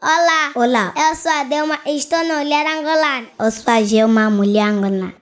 Olá. Olá. Eu sou a Delma e estou no Olhar Angolano. Eu sou a Gelma, mulher angolana.